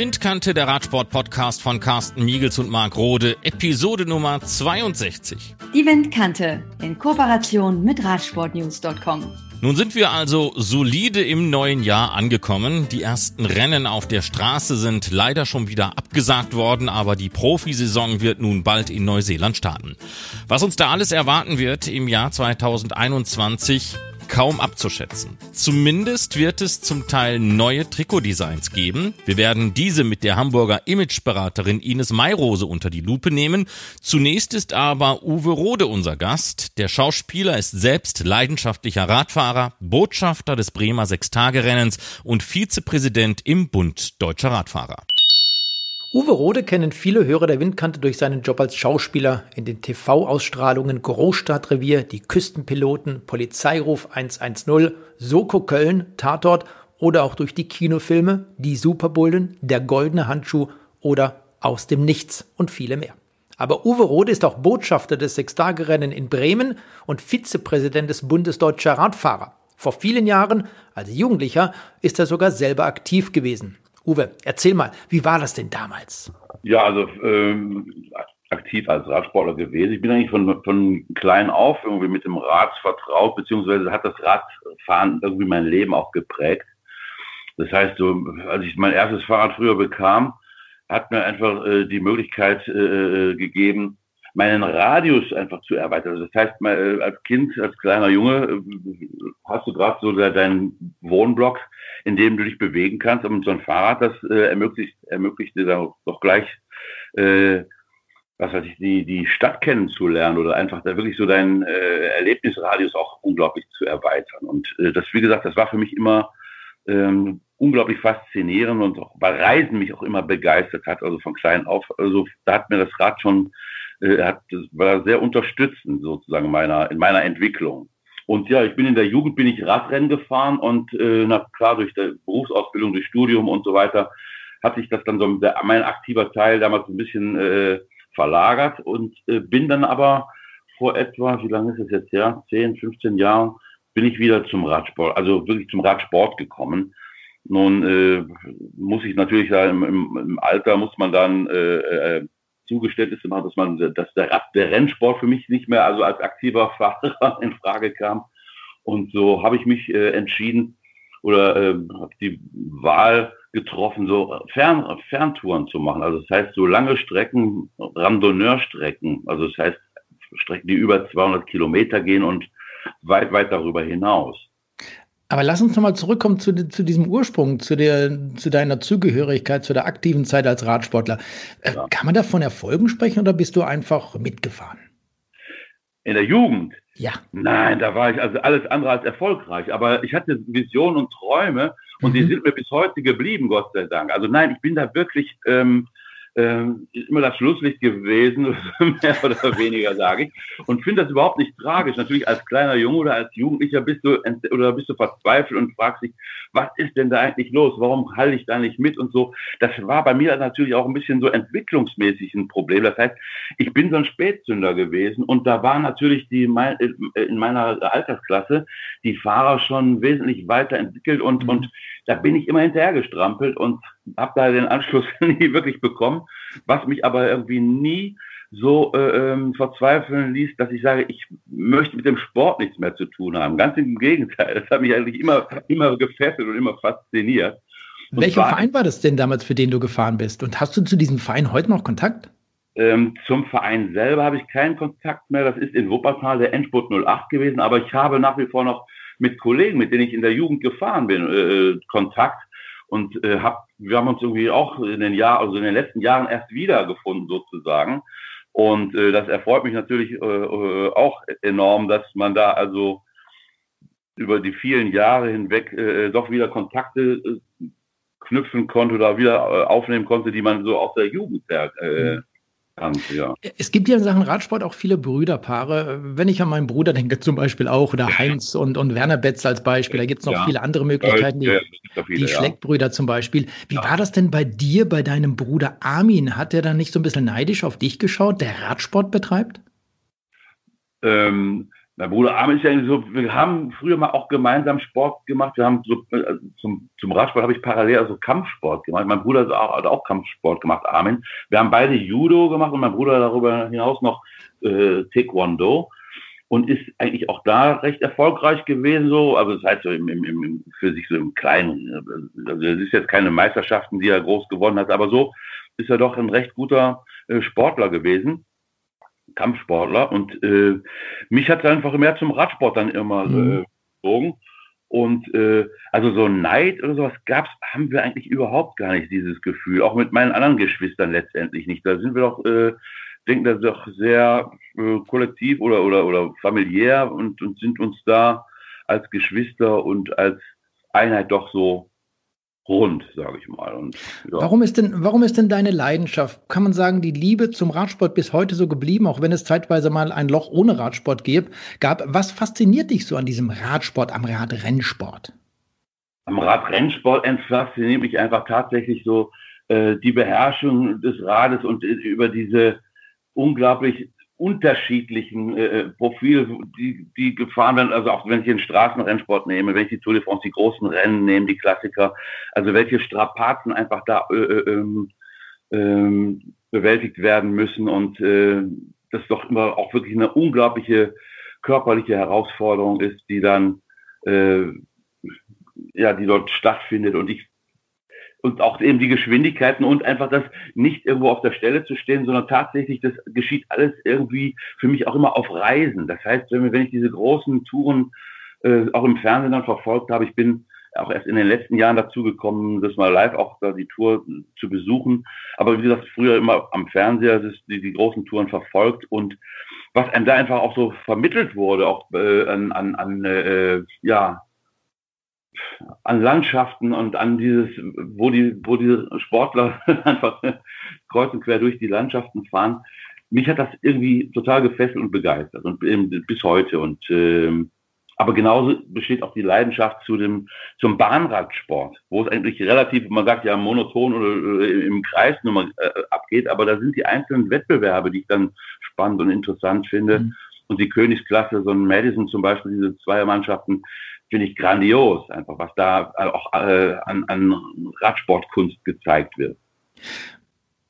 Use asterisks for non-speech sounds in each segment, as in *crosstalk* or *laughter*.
Windkante, der Radsport-Podcast von Carsten Miegels und Marc Rode, Episode Nummer 62. Die Windkante in Kooperation mit Radsportnews.com. Nun sind wir also solide im neuen Jahr angekommen. Die ersten Rennen auf der Straße sind leider schon wieder abgesagt worden, aber die Profisaison wird nun bald in Neuseeland starten. Was uns da alles erwarten wird im Jahr 2021, kaum abzuschätzen. Zumindest wird es zum Teil neue Trikotdesigns geben. Wir werden diese mit der Hamburger Imageberaterin Ines Mayrose unter die Lupe nehmen. Zunächst ist aber Uwe Rode unser Gast. Der Schauspieler ist selbst leidenschaftlicher Radfahrer, Botschafter des Bremer Sechstagerennens und Vizepräsident im Bund Deutscher Radfahrer. Uwe Rode kennen viele Hörer der Windkante durch seinen Job als Schauspieler in den TV-Ausstrahlungen Großstadtrevier, Die Küstenpiloten, Polizeiruf 110, Soko Köln, Tatort oder auch durch die Kinofilme Die Superbullen, Der goldene Handschuh oder Aus dem Nichts und viele mehr. Aber Uwe Rode ist auch Botschafter des Sechstagerennen in Bremen und Vizepräsident des Bundes Deutscher Radfahrer. Vor vielen Jahren, als Jugendlicher, ist er sogar selber aktiv gewesen. Uwe, erzähl mal, wie war das denn damals? Ja, also ähm, aktiv als Radsportler gewesen. Ich bin eigentlich von, von klein auf irgendwie mit dem Rad vertraut, beziehungsweise hat das Radfahren irgendwie mein Leben auch geprägt. Das heißt, so, als ich mein erstes Fahrrad früher bekam, hat mir einfach äh, die Möglichkeit äh, gegeben, meinen Radius einfach zu erweitern. Also das heißt, äh, als Kind, als kleiner Junge, äh, hast du gerade so deinen Wohnblock, in dem du dich bewegen kannst. Und so ein Fahrrad, das äh, ermöglicht, ermöglicht dir dann doch gleich, äh, was weiß ich, die, die Stadt kennenzulernen oder einfach da wirklich so deinen äh, Erlebnisradius auch unglaublich zu erweitern. Und äh, das, wie gesagt, das war für mich immer ähm, unglaublich faszinierend und auch bei Reisen mich auch immer begeistert hat, also von klein auf. Also da hat mir das Rad schon äh, hat, war sehr unterstützend sozusagen meiner, in meiner Entwicklung. Und ja, ich bin in der Jugend, bin ich Radrennen gefahren und äh, na klar, durch die Berufsausbildung, durch Studium und so weiter, hat sich das dann so, der, mein aktiver Teil damals ein bisschen äh, verlagert und äh, bin dann aber vor etwa, wie lange ist es jetzt ja, 10, 15 Jahren, bin ich wieder zum Radsport, also wirklich zum Radsport gekommen. Nun äh, muss ich natürlich sagen, im, im Alter muss man dann äh, äh, Zugeständnisse machen, dass man, dass der, der Rennsport für mich nicht mehr also als aktiver *laughs* Fahrer in Frage kam. Und so habe ich mich äh, entschieden oder äh, habe die Wahl getroffen, so Fern, Ferntouren zu machen. Also das heißt so lange Strecken, Randonneurstrecken. Also das heißt Strecken, die über 200 Kilometer gehen und weit, weit darüber hinaus. Aber lass uns nochmal zurückkommen zu, zu, diesem Ursprung, zu, der, zu deiner Zugehörigkeit, zu der aktiven Zeit als Radsportler. Äh, ja. Kann man da von Erfolgen sprechen oder bist du einfach mitgefahren? In der Jugend? Ja. Nein, da war ich also alles andere als erfolgreich. Aber ich hatte Visionen und Träume und mhm. die sind mir bis heute geblieben, Gott sei Dank. Also nein, ich bin da wirklich ähm, ähm, ist immer das Schlusslicht gewesen, *laughs* mehr oder weniger sage ich. Und finde das überhaupt nicht tragisch. Natürlich als kleiner Junge oder als Jugendlicher bist du oder bist du verzweifelt und fragst dich, was ist denn da eigentlich los? Warum halte ich da nicht mit und so? Das war bei mir natürlich auch ein bisschen so entwicklungsmäßig ein Problem. Das heißt, ich bin so ein Spätzünder gewesen und da war natürlich die in meiner Altersklasse die Fahrer schon wesentlich weiterentwickelt und, mhm. und da bin ich immer hinterhergestrampelt und habe da den Anschluss *laughs* nie wirklich bekommen, was mich aber irgendwie nie so äh, ähm, verzweifeln ließ, dass ich sage, ich möchte mit dem Sport nichts mehr zu tun haben. Ganz im Gegenteil. Das hat mich eigentlich immer, immer gefesselt und immer fasziniert. Und Welcher Verein war das denn damals, für den du gefahren bist? Und hast du zu diesem Verein heute noch Kontakt? Ähm, zum Verein selber habe ich keinen Kontakt mehr. Das ist in Wuppertal der Endspurt 08 gewesen, aber ich habe nach wie vor noch mit Kollegen, mit denen ich in der Jugend gefahren bin, äh, Kontakt und äh, hab, wir haben uns irgendwie auch in den Jahren, also in den letzten Jahren erst wiedergefunden sozusagen. Und äh, das erfreut mich natürlich äh, äh, auch enorm, dass man da also über die vielen Jahre hinweg äh, doch wieder Kontakte äh, knüpfen konnte oder wieder äh, aufnehmen konnte, die man so aus der Jugend her mhm kannte, ja. Es gibt ja in Sachen Radsport auch viele Brüderpaare. Wenn ich an meinen Bruder denke, zum Beispiel auch, oder Heinz und, und Werner Betz als Beispiel, da gibt es noch ja. viele andere Möglichkeiten, die, ja, viele, die Schleckbrüder zum Beispiel. Wie war das denn bei dir, bei deinem Bruder Armin? Hat der dann nicht so ein bisschen neidisch auf dich geschaut, der Radsport betreibt? Ähm, mein Bruder Armin ist ja irgendwie so, wir haben früher mal auch gemeinsam Sport gemacht. Wir haben so, äh, zum, zum Radsport habe ich parallel also Kampfsport gemacht. Mein Bruder hat auch, hat auch Kampfsport gemacht, Armin. Wir haben beide Judo gemacht und mein Bruder darüber hinaus noch äh, Taekwondo und ist eigentlich auch da recht erfolgreich gewesen, so, also das heißt so im, im, im, für sich so im Kleinen. Also es ist jetzt keine Meisterschaften, die er groß gewonnen hat, aber so ist er doch ein recht guter äh, Sportler gewesen. Kampfsportler und äh, mich hat es einfach mehr zum Radsport dann immer mhm. äh, gezogen. Und äh, also so Neid oder sowas gab's, haben wir eigentlich überhaupt gar nicht dieses Gefühl. Auch mit meinen anderen Geschwistern letztendlich nicht. Da sind wir doch, äh, denken das doch sehr äh, kollektiv oder oder oder familiär und, und sind uns da als Geschwister und als Einheit doch so rund, sage ich mal. Und, ja. warum, ist denn, warum ist denn deine Leidenschaft, kann man sagen, die Liebe zum Radsport bis heute so geblieben, auch wenn es zeitweise mal ein Loch ohne Radsport gab? Was fasziniert dich so an diesem Radsport, am Radrennsport? Am Radrennsport fasziniert mich einfach tatsächlich so äh, die Beherrschung des Rades und äh, über diese unglaublich unterschiedlichen äh, äh, Profile, die, die gefahren werden, also auch wenn ich den Straßenrennsport nehme, wenn ich die Tour de France, die großen Rennen nehme, die Klassiker, also welche Strapazen einfach da äh, äh, ähm, ähm, bewältigt werden müssen und äh, das doch immer auch wirklich eine unglaubliche körperliche Herausforderung ist, die dann äh, ja, die dort stattfindet. Und ich und auch eben die Geschwindigkeiten und einfach das nicht irgendwo auf der Stelle zu stehen, sondern tatsächlich, das geschieht alles irgendwie für mich auch immer auf Reisen. Das heißt, wenn, ich diese großen Touren äh, auch im Fernsehen dann verfolgt habe, ich bin auch erst in den letzten Jahren dazu gekommen, das mal live auch da die Tour zu besuchen. Aber wie gesagt, früher immer am Fernseher das die, die großen Touren verfolgt und was einem da einfach auch so vermittelt wurde, auch äh, an, an, an äh, ja, an Landschaften und an dieses, wo die, wo diese Sportler *laughs* einfach kreuz und quer durch die Landschaften fahren. Mich hat das irgendwie total gefesselt und begeistert und bis heute. Und ähm, aber genauso besteht auch die Leidenschaft zu dem zum Bahnradsport, wo es eigentlich relativ, man sagt ja monoton oder im Kreis nur mal äh, abgeht, aber da sind die einzelnen Wettbewerbe, die ich dann spannend und interessant finde. Mhm. Und die Königsklasse, so ein Madison zum Beispiel, diese Zweiermannschaften, finde ich grandios, einfach was da auch äh, an, an Radsportkunst gezeigt wird.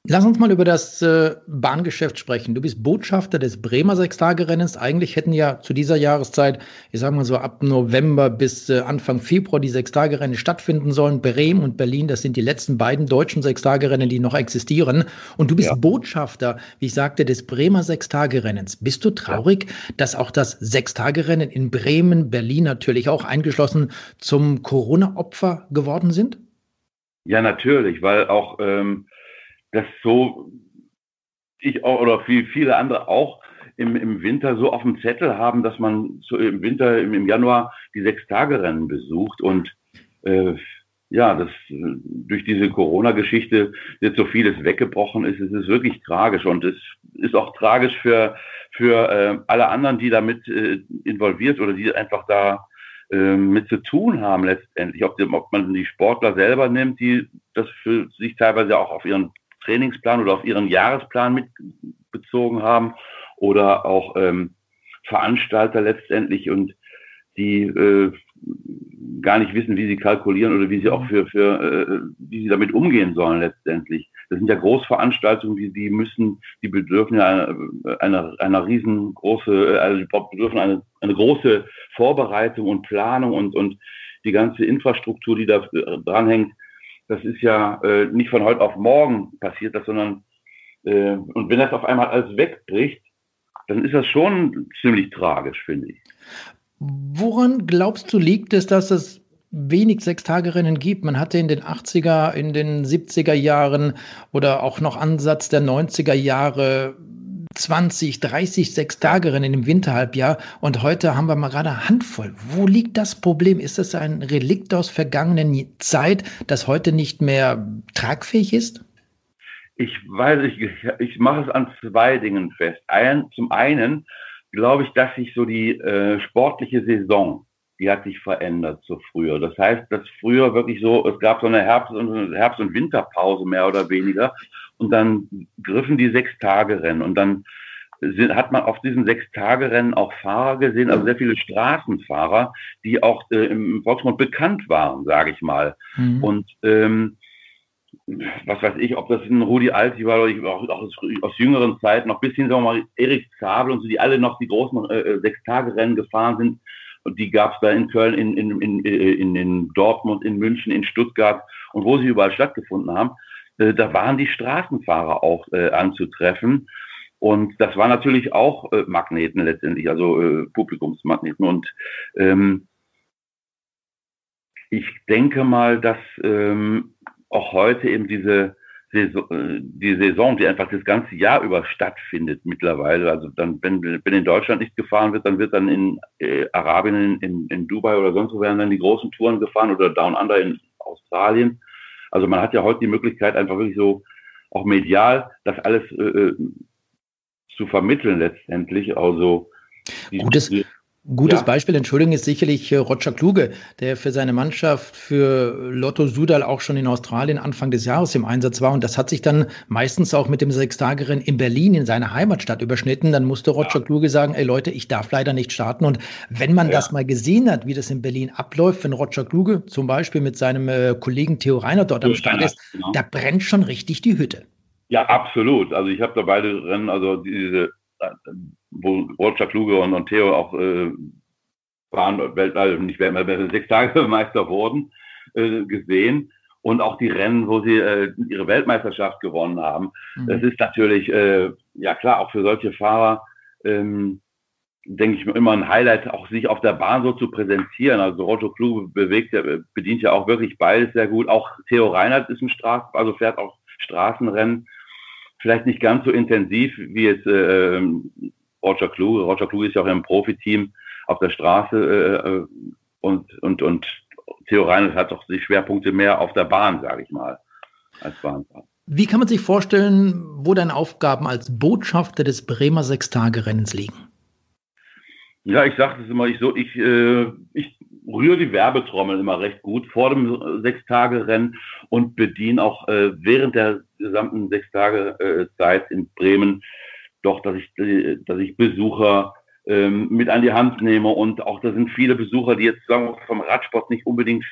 Lass uns mal über das äh, Bahngeschäft sprechen. Du bist Botschafter des Bremer Sechstagerennens. Eigentlich hätten ja zu dieser Jahreszeit, ich sage mal so ab November bis äh, Anfang Februar die Sechstagerennen stattfinden sollen. Bremen und Berlin, das sind die letzten beiden deutschen Sechstagerennen, die noch existieren. Und du bist ja. Botschafter, wie ich sagte, des Bremer Sechstagerennens. Bist du traurig, ja. dass auch das Sechstagerennen in Bremen, Berlin natürlich auch eingeschlossen, zum Corona-Opfer geworden sind? Ja, natürlich, weil auch ähm das so ich auch, oder viel, viele andere auch im, im Winter so auf dem Zettel haben, dass man so im Winter, im, im Januar die Sechs-Tage-Rennen besucht. Und äh, ja, das durch diese Corona-Geschichte jetzt so vieles weggebrochen. Ist, es ist wirklich tragisch und es ist auch tragisch für für äh, alle anderen, die damit äh, involviert oder die einfach da äh, mit zu tun haben letztendlich, ob, ob man die Sportler selber nimmt, die das für sich teilweise auch auf ihren Trainingsplan oder auf ihren Jahresplan mitbezogen haben oder auch ähm, Veranstalter letztendlich und die äh, gar nicht wissen, wie sie kalkulieren oder wie sie auch für, für äh, wie sie damit umgehen sollen letztendlich. Das sind ja Großveranstaltungen, die, die müssen, die bedürfen ja einer, einer, einer riesengroße, also die bedürfen eine, eine große Vorbereitung und Planung und, und die ganze Infrastruktur, die da dranhängt, das ist ja äh, nicht von heute auf morgen passiert, das, sondern äh, und wenn das auf einmal alles wegbricht, dann ist das schon ziemlich tragisch, finde ich. Woran glaubst du liegt es, dass es wenig Sechstagerennen gibt? Man hatte in den 80er, in den 70er Jahren oder auch noch Ansatz der 90er Jahre 20, 30 Sechstagerinnen im Winterhalbjahr und heute haben wir mal gerade eine Handvoll. Wo liegt das Problem? Ist das ein Relikt aus vergangenen Zeit, das heute nicht mehr tragfähig ist? Ich weiß, ich, ich mache es an zwei Dingen fest. Ein, zum einen glaube ich, dass sich so die äh, sportliche Saison, die hat sich verändert zu früher. Das heißt, dass früher wirklich so, es gab so eine Herbst- und, Herbst und Winterpause mehr oder weniger und dann griffen die Sechs-Tage-Rennen und dann sind, hat man auf diesen Sechs-Tage-Rennen auch Fahrer gesehen, also sehr viele Straßenfahrer, die auch äh, im Volksmund bekannt waren, sage ich mal. Mhm. Und ähm, was weiß ich, ob das ein Rudi Alti war oder auch, auch aus, aus, jüngeren Zeiten, noch bis hin, sagen wir mal, Erik Zabel und so, die alle noch die großen äh, äh Sechs-Tage-Rennen gefahren sind. Und die gab es da in Köln, in, in, in, in, in Dortmund, in München, in Stuttgart und wo sie überall stattgefunden haben. Äh, da waren die Straßenfahrer auch äh, anzutreffen. Und das war natürlich auch äh, Magneten letztendlich, also äh, Publikumsmagneten. Und ähm, ich denke mal, dass ähm, auch heute eben diese Saison, äh, die Saison, die einfach das ganze Jahr über stattfindet mittlerweile. Also dann, wenn, wenn in Deutschland nicht gefahren wird, dann wird dann in äh, Arabien, in, in Dubai oder sonst wo werden dann die großen Touren gefahren oder Down Under in Australien. Also man hat ja heute die Möglichkeit, einfach wirklich so auch medial das alles äh, äh zu vermitteln letztendlich. Also die, Gutes, die, Gutes ja. Beispiel, Entschuldigung, ist sicherlich äh, Roger Kluge, der für seine Mannschaft für Lotto Sudal auch schon in Australien Anfang des Jahres im Einsatz war. Und das hat sich dann meistens auch mit dem Sechstagerennen in Berlin, in seiner Heimatstadt, überschnitten. Dann musste Roger ja. Kluge sagen, ey Leute, ich darf leider nicht starten. Und wenn man ja. das mal gesehen hat, wie das in Berlin abläuft, wenn Roger Kluge zum Beispiel mit seinem äh, Kollegen Theo Reiner dort am Start ist, genau. da brennt schon richtig die Hütte. Ja, absolut. Also ich habe da beide Rennen, also diese wo Roger Kluge und, und Theo auch äh, waren, Welt, also nicht Weltmeister, sechs Tage *laughs* Meister wurden, äh, gesehen. Und auch die Rennen, wo sie äh, ihre Weltmeisterschaft gewonnen haben. Mhm. Das ist natürlich, äh, ja klar, auch für solche Fahrer, ähm, denke ich immer ein Highlight, auch sich auf der Bahn so zu präsentieren. Also Roger Kluge bewegt, bedient ja auch wirklich beides sehr gut. Auch Theo Reinhardt ist ein Straß, also fährt auch Straßenrennen vielleicht nicht ganz so intensiv wie jetzt äh, Roger Kluge. Roger Kluge ist ja auch im Profiteam auf der Straße äh, äh, und, und, und Theo Reinhardt hat doch die Schwerpunkte mehr auf der Bahn, sage ich mal, als Bahnfahrer. Wie kann man sich vorstellen, wo deine Aufgaben als Botschafter des Bremer Sechstagerennens liegen? Ja, ich sage es immer, ich so, ich, äh, ich rühre die Werbetrommel immer recht gut vor dem Sechstagerennen und bediene auch äh, während der gesamten sechs Tage äh, Zeit in Bremen doch, dass ich, dass ich Besucher ähm, mit an die Hand nehme und auch da sind viele Besucher, die jetzt sagen vom Radsport nicht unbedingt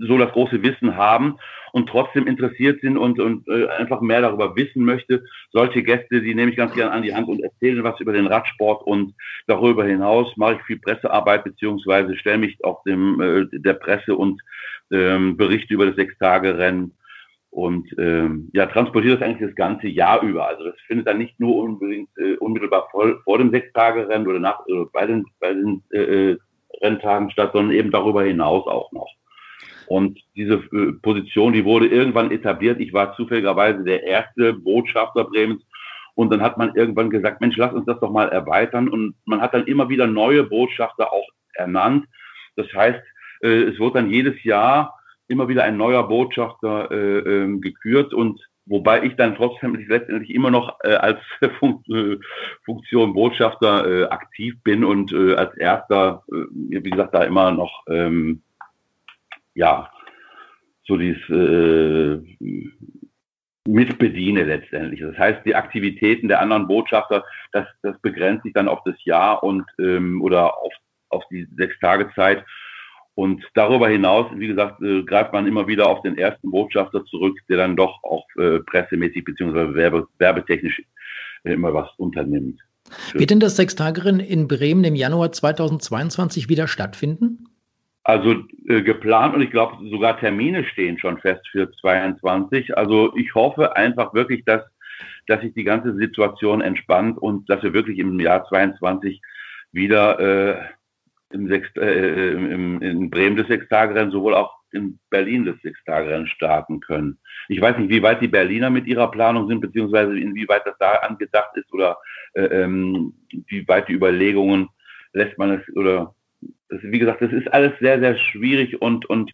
so das große Wissen haben und trotzdem interessiert sind und, und äh, einfach mehr darüber wissen möchte. Solche Gäste, die nehme ich ganz gerne an die Hand und erzählen was über den Radsport und darüber hinaus mache ich viel Pressearbeit beziehungsweise stelle mich auch dem äh, der Presse und ähm, berichte über das Sechstagerennen und ähm, ja, transportiert das eigentlich das ganze Jahr über. Also das findet dann nicht nur unbedingt äh, unmittelbar vor, vor dem Sechstagerennen oder nach äh, bei den, bei den äh, äh, Renntagen statt, sondern eben darüber hinaus auch noch. Und diese äh, Position, die wurde irgendwann etabliert. Ich war zufälligerweise der erste Botschafter Bremens. Und dann hat man irgendwann gesagt, Mensch, lass uns das doch mal erweitern. Und man hat dann immer wieder neue Botschafter auch ernannt. Das heißt, äh, es wird dann jedes Jahr immer wieder ein neuer Botschafter äh, ähm, gekürt und wobei ich dann trotzdem letztendlich immer noch äh, als *laughs* Fun äh, Funktion Botschafter äh, aktiv bin und äh, als erster, äh, wie gesagt, da immer noch ähm, ja so dieses äh, mitbediene letztendlich. Das heißt, die Aktivitäten der anderen Botschafter, das, das begrenzt sich dann auf das Jahr und ähm, oder auf, auf die sechs Tage Zeit und darüber hinaus, wie gesagt, äh, greift man immer wieder auf den ersten Botschafter zurück, der dann doch auch äh, pressemäßig bzw. Werbe, werbetechnisch äh, immer was unternimmt. Wird denn das Sechstagerennen in Bremen im Januar 2022 wieder stattfinden? Also äh, geplant und ich glaube sogar Termine stehen schon fest für 2022. Also ich hoffe einfach wirklich, dass, dass sich die ganze Situation entspannt und dass wir wirklich im Jahr 2022 wieder äh, im Sechs, äh, im, in Bremen das Sechstagerennen, sowohl auch in Berlin das Sechstagerennen starten können. Ich weiß nicht, wie weit die Berliner mit ihrer Planung sind, beziehungsweise inwieweit das da angedacht ist oder äh, ähm, wie weit die Überlegungen lässt man es oder das, wie gesagt, das ist alles sehr, sehr schwierig und, und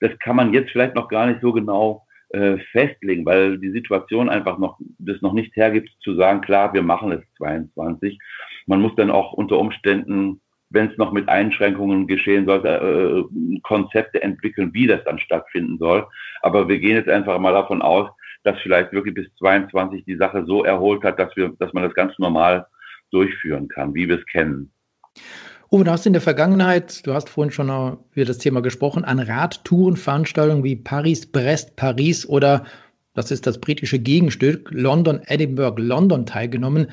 das kann man jetzt vielleicht noch gar nicht so genau äh, festlegen, weil die Situation einfach noch das noch nicht hergibt zu sagen, klar, wir machen es 22. Man muss dann auch unter Umständen wenn es noch mit Einschränkungen geschehen sollte, äh, Konzepte entwickeln, wie das dann stattfinden soll. Aber wir gehen jetzt einfach mal davon aus, dass vielleicht wirklich bis 22 die Sache so erholt hat, dass wir, dass man das ganz normal durchführen kann, wie wir es kennen. Uwe, du hast in der Vergangenheit, du hast vorhin schon über das Thema gesprochen, an Radtourenveranstaltungen wie Paris, Brest, Paris oder das ist das britische Gegenstück, London, Edinburgh, London teilgenommen.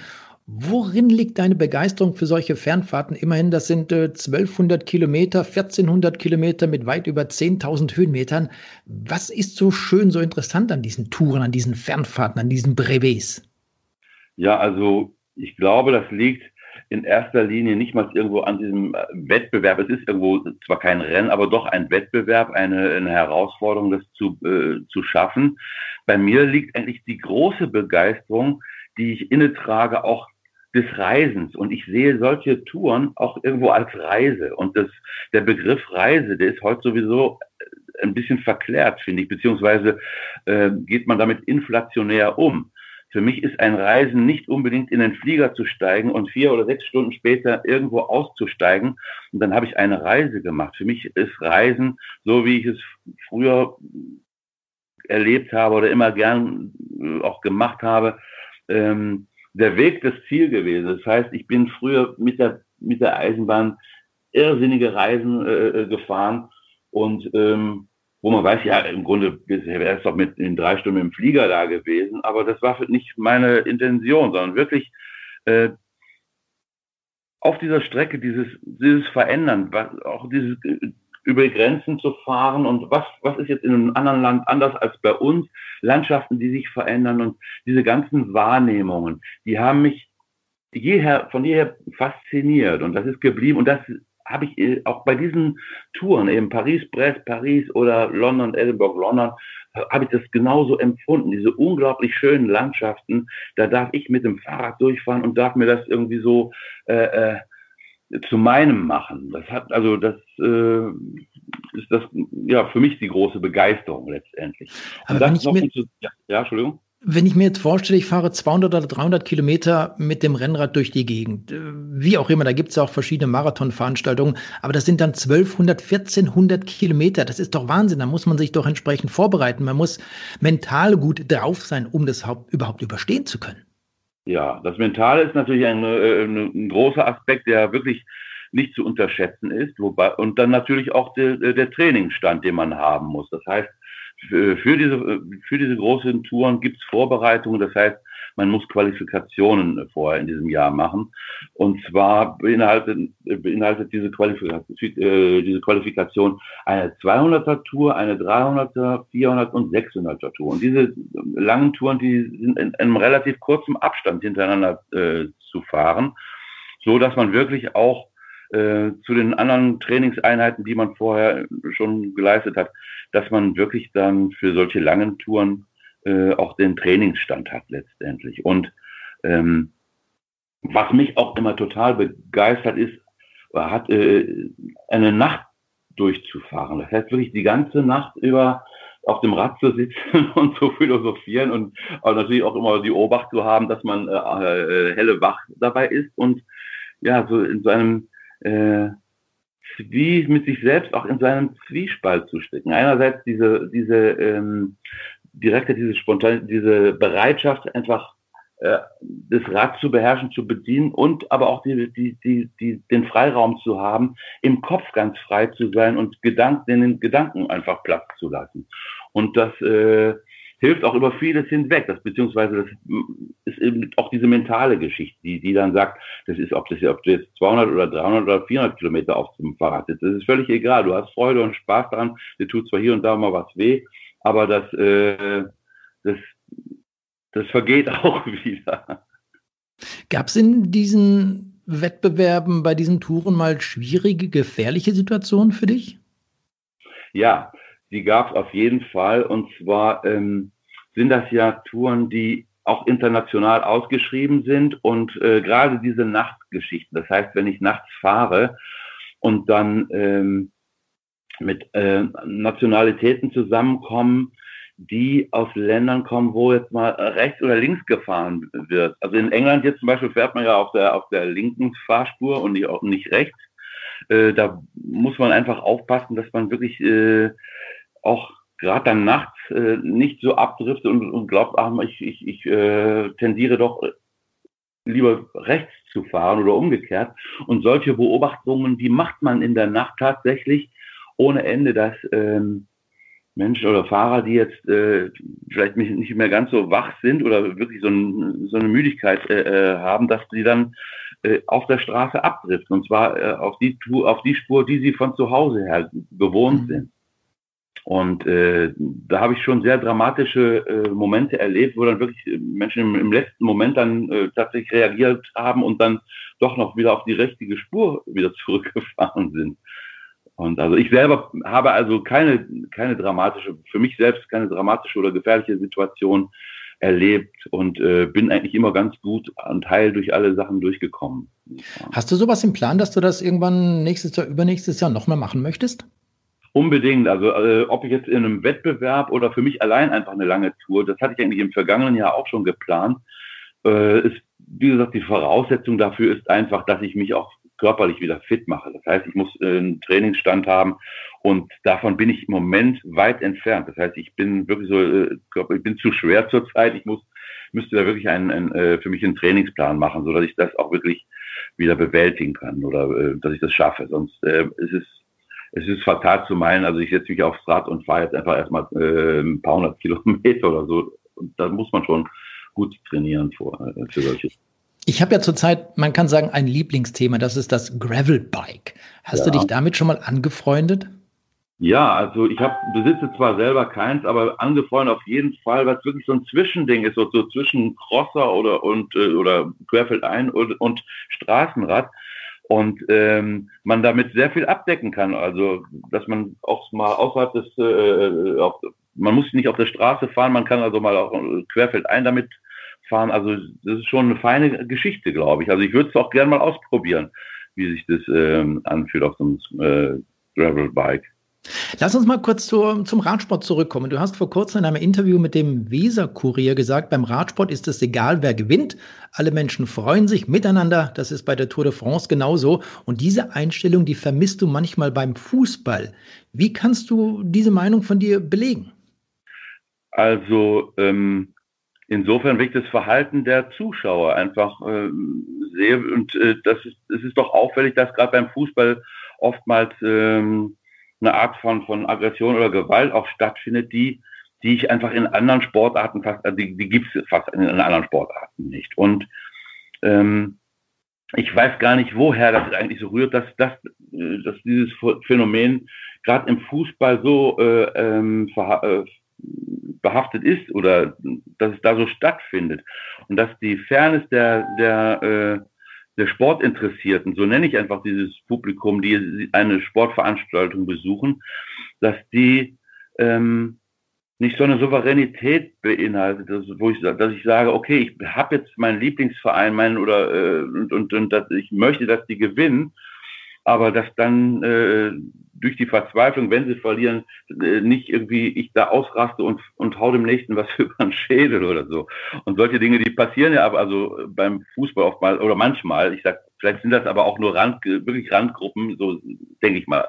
Worin liegt deine Begeisterung für solche Fernfahrten? Immerhin, das sind äh, 1200 Kilometer, 1400 Kilometer mit weit über 10.000 Höhenmetern. Was ist so schön, so interessant an diesen Touren, an diesen Fernfahrten, an diesen Brevets? Ja, also ich glaube, das liegt in erster Linie nicht mal irgendwo an diesem äh, Wettbewerb. Es ist irgendwo zwar kein Rennen, aber doch ein Wettbewerb, eine, eine Herausforderung, das zu, äh, zu schaffen. Bei mir liegt eigentlich die große Begeisterung, die ich inne trage, auch des Reisens. Und ich sehe solche Touren auch irgendwo als Reise. Und das, der Begriff Reise, der ist heute sowieso äh, ein bisschen verklärt, finde ich, beziehungsweise äh, geht man damit inflationär um. Für mich ist ein Reisen nicht unbedingt in den Flieger zu steigen und vier oder sechs Stunden später irgendwo auszusteigen und dann habe ich eine Reise gemacht. Für mich ist Reisen, so wie ich es früher erlebt habe oder immer gern äh, auch gemacht habe, ähm, der Weg das Ziel gewesen. Das heißt, ich bin früher mit der, mit der Eisenbahn irrsinnige Reisen äh, äh gefahren und ähm, wo man weiß, ja, im Grunde wäre es doch mit in drei Stunden im Flieger da gewesen, aber das war nicht meine Intention, sondern wirklich äh, auf dieser Strecke dieses, dieses Verändern, auch dieses äh, über Grenzen zu fahren? Und was, was ist jetzt in einem anderen Land anders als bei uns, Landschaften, die sich verändern und diese ganzen Wahrnehmungen, die haben mich jeher, von jeher fasziniert und das ist geblieben. Und das habe ich äh, auch bei diesen Touren, eben Paris, Brest, Paris oder London, Edinburgh, London, habe ich das genauso empfunden. Diese unglaublich schönen Landschaften, da darf ich mit dem Fahrrad durchfahren und darf mir das irgendwie so äh, äh, zu meinem machen. Das hat also das äh, ist das ja für mich die große Begeisterung letztendlich. Aber wenn ich mir, zu, ja, ja, Entschuldigung. Wenn ich mir jetzt vorstelle, ich fahre 200 oder 300 Kilometer mit dem Rennrad durch die Gegend, äh, wie auch immer, da gibt es ja auch verschiedene Marathonveranstaltungen, aber das sind dann 1200, 1400 Kilometer. Das ist doch Wahnsinn. Da muss man sich doch entsprechend vorbereiten. Man muss mental gut drauf sein, um das überhaupt überstehen zu können. Ja, das Mentale ist natürlich ein, äh, ein, großer Aspekt, der wirklich nicht zu unterschätzen ist. Wobei, und dann natürlich auch der, der Trainingsstand, den man haben muss. Das heißt, für, für diese, für diese großen Touren gibt es Vorbereitungen. Das heißt, man muss Qualifikationen vorher in diesem Jahr machen. Und zwar beinhaltet, beinhaltet diese, Qualifikation, äh, diese Qualifikation eine 200er Tour, eine 300er, 400 und 600er Tour. Und diese langen Touren, die sind in einem relativ kurzen Abstand hintereinander äh, zu fahren, so dass man wirklich auch äh, zu den anderen Trainingseinheiten, die man vorher schon geleistet hat, dass man wirklich dann für solche langen Touren äh, auch den Trainingsstand hat letztendlich. Und ähm, was mich auch immer total begeistert ist, hat äh, eine Nacht durchzufahren. Das heißt wirklich die ganze Nacht über auf dem Rad zu sitzen *laughs* und zu philosophieren und natürlich auch immer die Obacht zu haben, dass man äh, äh, helle wach dabei ist und ja, so in seinem äh, wie mit sich selbst auch in seinem Zwiespalt zu stecken. Einerseits diese, diese ähm, direkte, diese spontane, diese Bereitschaft, einfach äh, das Rad zu beherrschen, zu bedienen und aber auch die, die, die, die, den Freiraum zu haben, im Kopf ganz frei zu sein und Gedanken, den Gedanken einfach Platz zu lassen. Und das äh, hilft auch über vieles hinweg. Das beziehungsweise das ist eben auch diese mentale Geschichte, die, die dann sagt, das ist, ob das ob du jetzt 200 oder 300 oder 400 Kilometer auf dem Fahrrad sitzt. Das ist völlig egal. Du hast Freude und Spaß daran. Dir tut zwar hier und da mal was weh, aber das, äh, das, das vergeht *laughs* auch wieder. Gab es in diesen Wettbewerben, bei diesen Touren mal schwierige, gefährliche Situationen für dich? Ja, die gab es auf jeden Fall. Und zwar ähm, sind das ja Touren, die auch international ausgeschrieben sind und äh, gerade diese Nachtgeschichten. Das heißt, wenn ich nachts fahre und dann ähm, mit äh, Nationalitäten zusammenkommen, die aus Ländern kommen, wo jetzt mal rechts oder links gefahren wird. Also in England jetzt zum Beispiel fährt man ja auf der auf der linken Fahrspur und nicht, auch nicht rechts. Äh, da muss man einfach aufpassen, dass man wirklich äh, auch gerade dann nachts äh, nicht so abdriftet und, und glaubt, ach, ich, ich, ich äh, tendiere doch lieber rechts zu fahren oder umgekehrt. Und solche Beobachtungen, die macht man in der Nacht tatsächlich ohne Ende, dass ähm, Menschen oder Fahrer, die jetzt äh, vielleicht nicht mehr ganz so wach sind oder wirklich so, ein, so eine Müdigkeit äh, äh haben, dass sie dann äh, auf der Straße abdriften. Und zwar äh, auf, die, auf die Spur, die sie von zu Hause her gewohnt mhm. sind. Und äh, da habe ich schon sehr dramatische Momente erlebt, wo dann wirklich Menschen im, im letzten Moment dann tatsächlich reagiert haben und dann doch noch wieder auf die richtige Spur wieder *laughs* zurückgefahren sind. Und also ich selber habe also keine, keine dramatische, für mich selbst keine dramatische oder gefährliche Situation erlebt und äh, bin eigentlich immer ganz gut und heil durch alle Sachen durchgekommen. Hast du sowas im Plan, dass du das irgendwann nächstes Jahr, übernächstes Jahr nochmal machen möchtest? Unbedingt. Also äh, ob ich jetzt in einem Wettbewerb oder für mich allein einfach eine lange Tour, das hatte ich eigentlich im vergangenen Jahr auch schon geplant. Äh, ist, wie gesagt, die Voraussetzung dafür ist einfach, dass ich mich auch körperlich wieder fit mache. Das heißt, ich muss äh, einen Trainingsstand haben und davon bin ich im Moment weit entfernt. Das heißt, ich bin wirklich so, äh, ich bin zu schwer zurzeit. Ich muss, müsste da wirklich einen, einen äh, für mich einen Trainingsplan machen, so dass ich das auch wirklich wieder bewältigen kann oder äh, dass ich das schaffe. Sonst äh, ist es es ist fatal zu meinen, also ich setze mich aufs Rad und fahre jetzt einfach erstmal äh, ein paar hundert Kilometer oder so. Und da muss man schon gut trainieren vor, äh, für solche. Ich habe ja zurzeit, man kann sagen, ein Lieblingsthema, das ist das Gravelbike. Hast ja. du dich damit schon mal angefreundet? Ja, also ich hab, besitze zwar selber keins, aber angefreundet auf jeden Fall, was wirklich so ein Zwischending ist, so, so zwischen Crosser oder und äh, oder Gravel ein und, und Straßenrad und ähm, man damit sehr viel abdecken kann. Also, dass man auch mal außerhalb des, äh, äh, auf, man muss nicht auf der Straße fahren, man kann also mal auch querfeldein damit fahren. Also, das ist schon eine feine Geschichte, glaube ich. Also, ich würde es auch gerne mal ausprobieren, wie sich das ähm, anfühlt auf so einem äh, Gravel-Bike. Lass uns mal kurz zu, zum Radsport zurückkommen. Du hast vor kurzem in einem Interview mit dem Weser-Kurier gesagt, beim Radsport ist es egal, wer gewinnt. Alle Menschen freuen sich miteinander. Das ist bei der Tour de France genauso. Und diese Einstellung, die vermisst du manchmal beim Fußball. Wie kannst du diese Meinung von dir belegen? Also ähm, insofern ich das Verhalten der Zuschauer einfach äh, sehe. Und äh, das ist, es ist doch auffällig, dass gerade beim Fußball oftmals ähm, eine Art von, von Aggression oder Gewalt auch stattfindet, die, die ich einfach in anderen Sportarten fast, also die, die gibt es fast in, in, anderen Sportarten nicht. Und ähm, ich weiß gar nicht, woher das eigentlich so rührt, dass, dass, dass dieses Phänomen gerade im Fußball so äh, ähm, äh, behaftet ist oder dass es da so stattfindet. Und dass die Fairness der, der äh, der Sportinteressierten, so nenne ich einfach dieses Publikum, die eine Sportveranstaltung besuchen, dass die ähm, nicht so eine Souveränität beinhaltet, dass, wo ich, dass ich sage, okay, ich habe jetzt meinen Lieblingsverein, meinen oder äh, und, und, und dass ich möchte, dass die gewinnen, aber dass dann äh, durch die Verzweiflung, wenn sie verlieren, äh, nicht irgendwie ich da ausraste und, und hau dem Nächsten was *laughs* über den Schädel oder so. Und solche Dinge, die passieren ja aber also beim Fußball oftmals oder manchmal, ich sag, vielleicht sind das aber auch nur Rand, wirklich Randgruppen, so denke ich mal.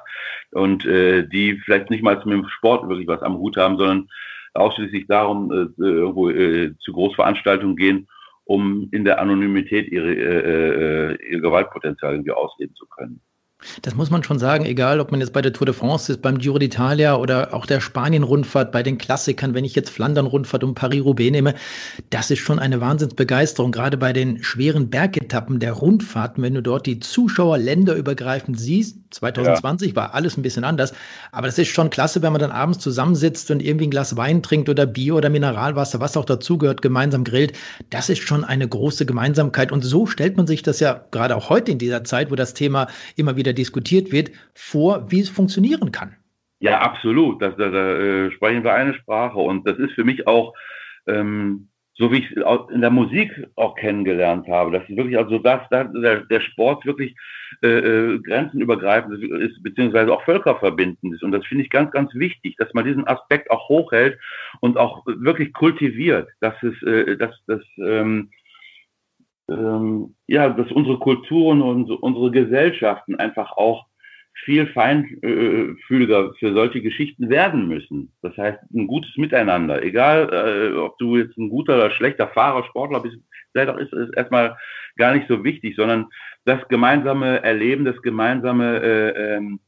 Und äh, die vielleicht nicht mal zum Sport wirklich was am Hut haben, sondern ausschließlich darum, äh, irgendwo äh, zu Großveranstaltungen gehen, um in der Anonymität ihre, äh, äh, ihr Gewaltpotenzial irgendwie ausleben zu können. Das muss man schon sagen, egal ob man jetzt bei der Tour de France ist, beim Giro d'Italia oder auch der Spanien-Rundfahrt, bei den Klassikern, wenn ich jetzt Flandern-Rundfahrt und Paris-Roubaix nehme, das ist schon eine Wahnsinnsbegeisterung, gerade bei den schweren Bergetappen der Rundfahrten, wenn du dort die Zuschauer länderübergreifend siehst. 2020 ja. war alles ein bisschen anders, aber das ist schon klasse, wenn man dann abends zusammensitzt und irgendwie ein Glas Wein trinkt oder Bier oder Mineralwasser, was auch dazugehört, gemeinsam grillt. Das ist schon eine große Gemeinsamkeit und so stellt man sich das ja gerade auch heute in dieser Zeit, wo das Thema immer wieder wieder diskutiert wird, vor, wie es funktionieren kann. Ja, absolut. Da, da, da äh, sprechen wir eine Sprache. Und das ist für mich auch, ähm, so wie ich es in der Musik auch kennengelernt habe, dass wirklich also das, das der, der Sport wirklich äh, äh, grenzenübergreifend ist, beziehungsweise auch völkerverbindend ist. Und das finde ich ganz, ganz wichtig, dass man diesen Aspekt auch hochhält und auch wirklich kultiviert, dass es, äh, dass, dass ähm, ähm, ja, dass unsere Kulturen und unsere Gesellschaften einfach auch viel feinfühliger für solche Geschichten werden müssen. Das heißt, ein gutes Miteinander. Egal, äh, ob du jetzt ein guter oder schlechter Fahrer, Sportler bist, vielleicht ist es erstmal gar nicht so wichtig, sondern das gemeinsame Erleben, das gemeinsame äh, ähm,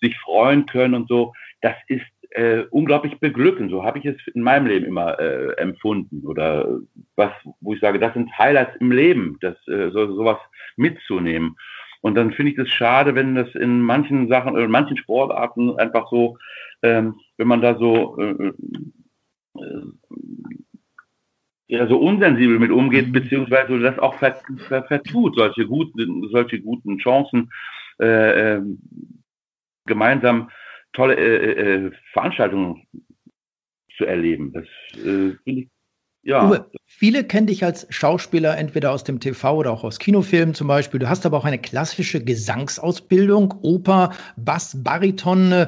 sich freuen können und so, das ist äh, unglaublich beglückend. So habe ich es in meinem Leben immer äh, empfunden. Oder was, wo ich sage, das sind Highlights im Leben, das äh, so, sowas mitzunehmen. Und dann finde ich das schade, wenn das in manchen Sachen oder in manchen Sportarten einfach so, ähm, wenn man da so äh, äh, ja, so unsensibel mit umgeht, mhm. beziehungsweise das auch ver, ver, vertut, solche guten, solche guten Chancen, äh, äh, gemeinsam tolle äh, äh, Veranstaltungen zu erleben. Das äh, ich ja. Uwe, viele kennen dich als Schauspieler entweder aus dem TV oder auch aus Kinofilmen zum Beispiel. Du hast aber auch eine klassische Gesangsausbildung, Oper, Bass, Bariton.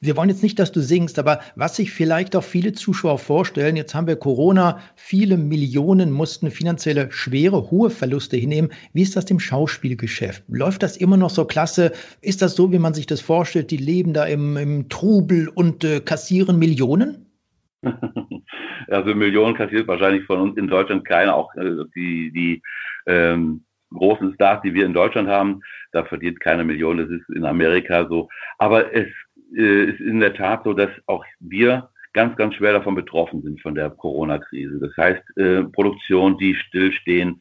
Wir wollen jetzt nicht, dass du singst, aber was sich vielleicht auch viele Zuschauer vorstellen, jetzt haben wir Corona, viele Millionen mussten finanzielle schwere, hohe Verluste hinnehmen. Wie ist das im Schauspielgeschäft? Läuft das immer noch so klasse? Ist das so, wie man sich das vorstellt? Die leben da im, im Trubel und äh, kassieren Millionen? *laughs* also Millionen kassiert wahrscheinlich von uns in Deutschland keiner, auch äh, die, die ähm, großen Stars, die wir in Deutschland haben, da verdient keine Million, das ist in Amerika so. Aber es äh, ist in der Tat so, dass auch wir ganz, ganz schwer davon betroffen sind von der Corona-Krise. Das heißt, äh, Produktionen, die stillstehen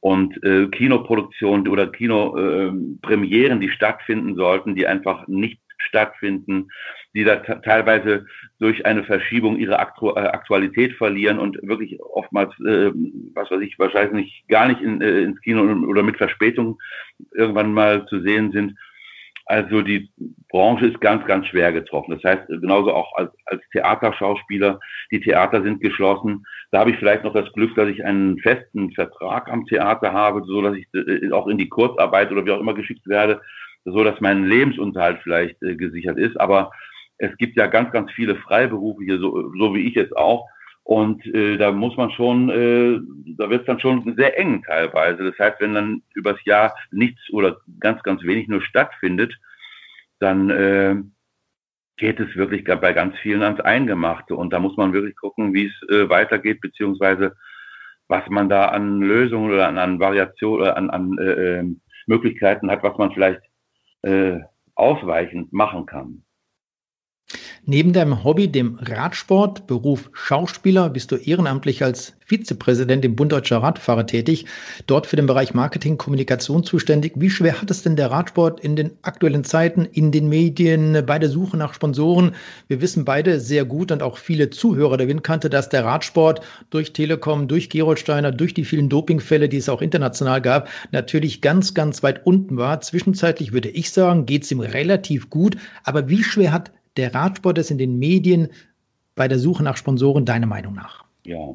und äh, Kinoproduktionen oder Kinopremieren, äh, die stattfinden sollten, die einfach nicht stattfinden, die da teilweise durch eine Verschiebung ihre Aktu äh, Aktualität verlieren und wirklich oftmals, äh, was weiß ich, wahrscheinlich gar nicht in, äh, ins Kino oder mit Verspätung irgendwann mal zu sehen sind. Also die Branche ist ganz, ganz schwer getroffen. Das heißt, genauso auch als, als Theaterschauspieler, die Theater sind geschlossen. Da habe ich vielleicht noch das Glück, dass ich einen festen Vertrag am Theater habe, so dass ich äh, auch in die Kurzarbeit oder wie auch immer geschickt werde so dass mein Lebensunterhalt vielleicht äh, gesichert ist. Aber es gibt ja ganz, ganz viele Freiberufliche, so, so wie ich jetzt auch. Und äh, da muss man schon, äh, da wird es dann schon sehr eng teilweise. Das heißt, wenn dann übers Jahr nichts oder ganz, ganz wenig nur stattfindet, dann äh, geht es wirklich bei ganz vielen ans Eingemachte. Und da muss man wirklich gucken, wie es äh, weitergeht, beziehungsweise was man da an Lösungen oder an, an Variationen oder an, an äh, äh, Möglichkeiten hat, was man vielleicht äh, ausweichend machen kann. Neben deinem Hobby, dem Radsport, Beruf Schauspieler, bist du ehrenamtlich als Vizepräsident im Bund Deutscher Radfahrer tätig, dort für den Bereich Marketing, Kommunikation zuständig. Wie schwer hat es denn der Radsport in den aktuellen Zeiten, in den Medien, bei der Suche nach Sponsoren? Wir wissen beide sehr gut und auch viele Zuhörer der Windkante, dass der Radsport durch Telekom, durch Gerold Steiner, durch die vielen Dopingfälle, die es auch international gab, natürlich ganz, ganz weit unten war. Zwischenzeitlich würde ich sagen, geht es ihm relativ gut. Aber wie schwer hat der Radsport ist in den Medien bei der Suche nach Sponsoren, deiner Meinung nach? Ja,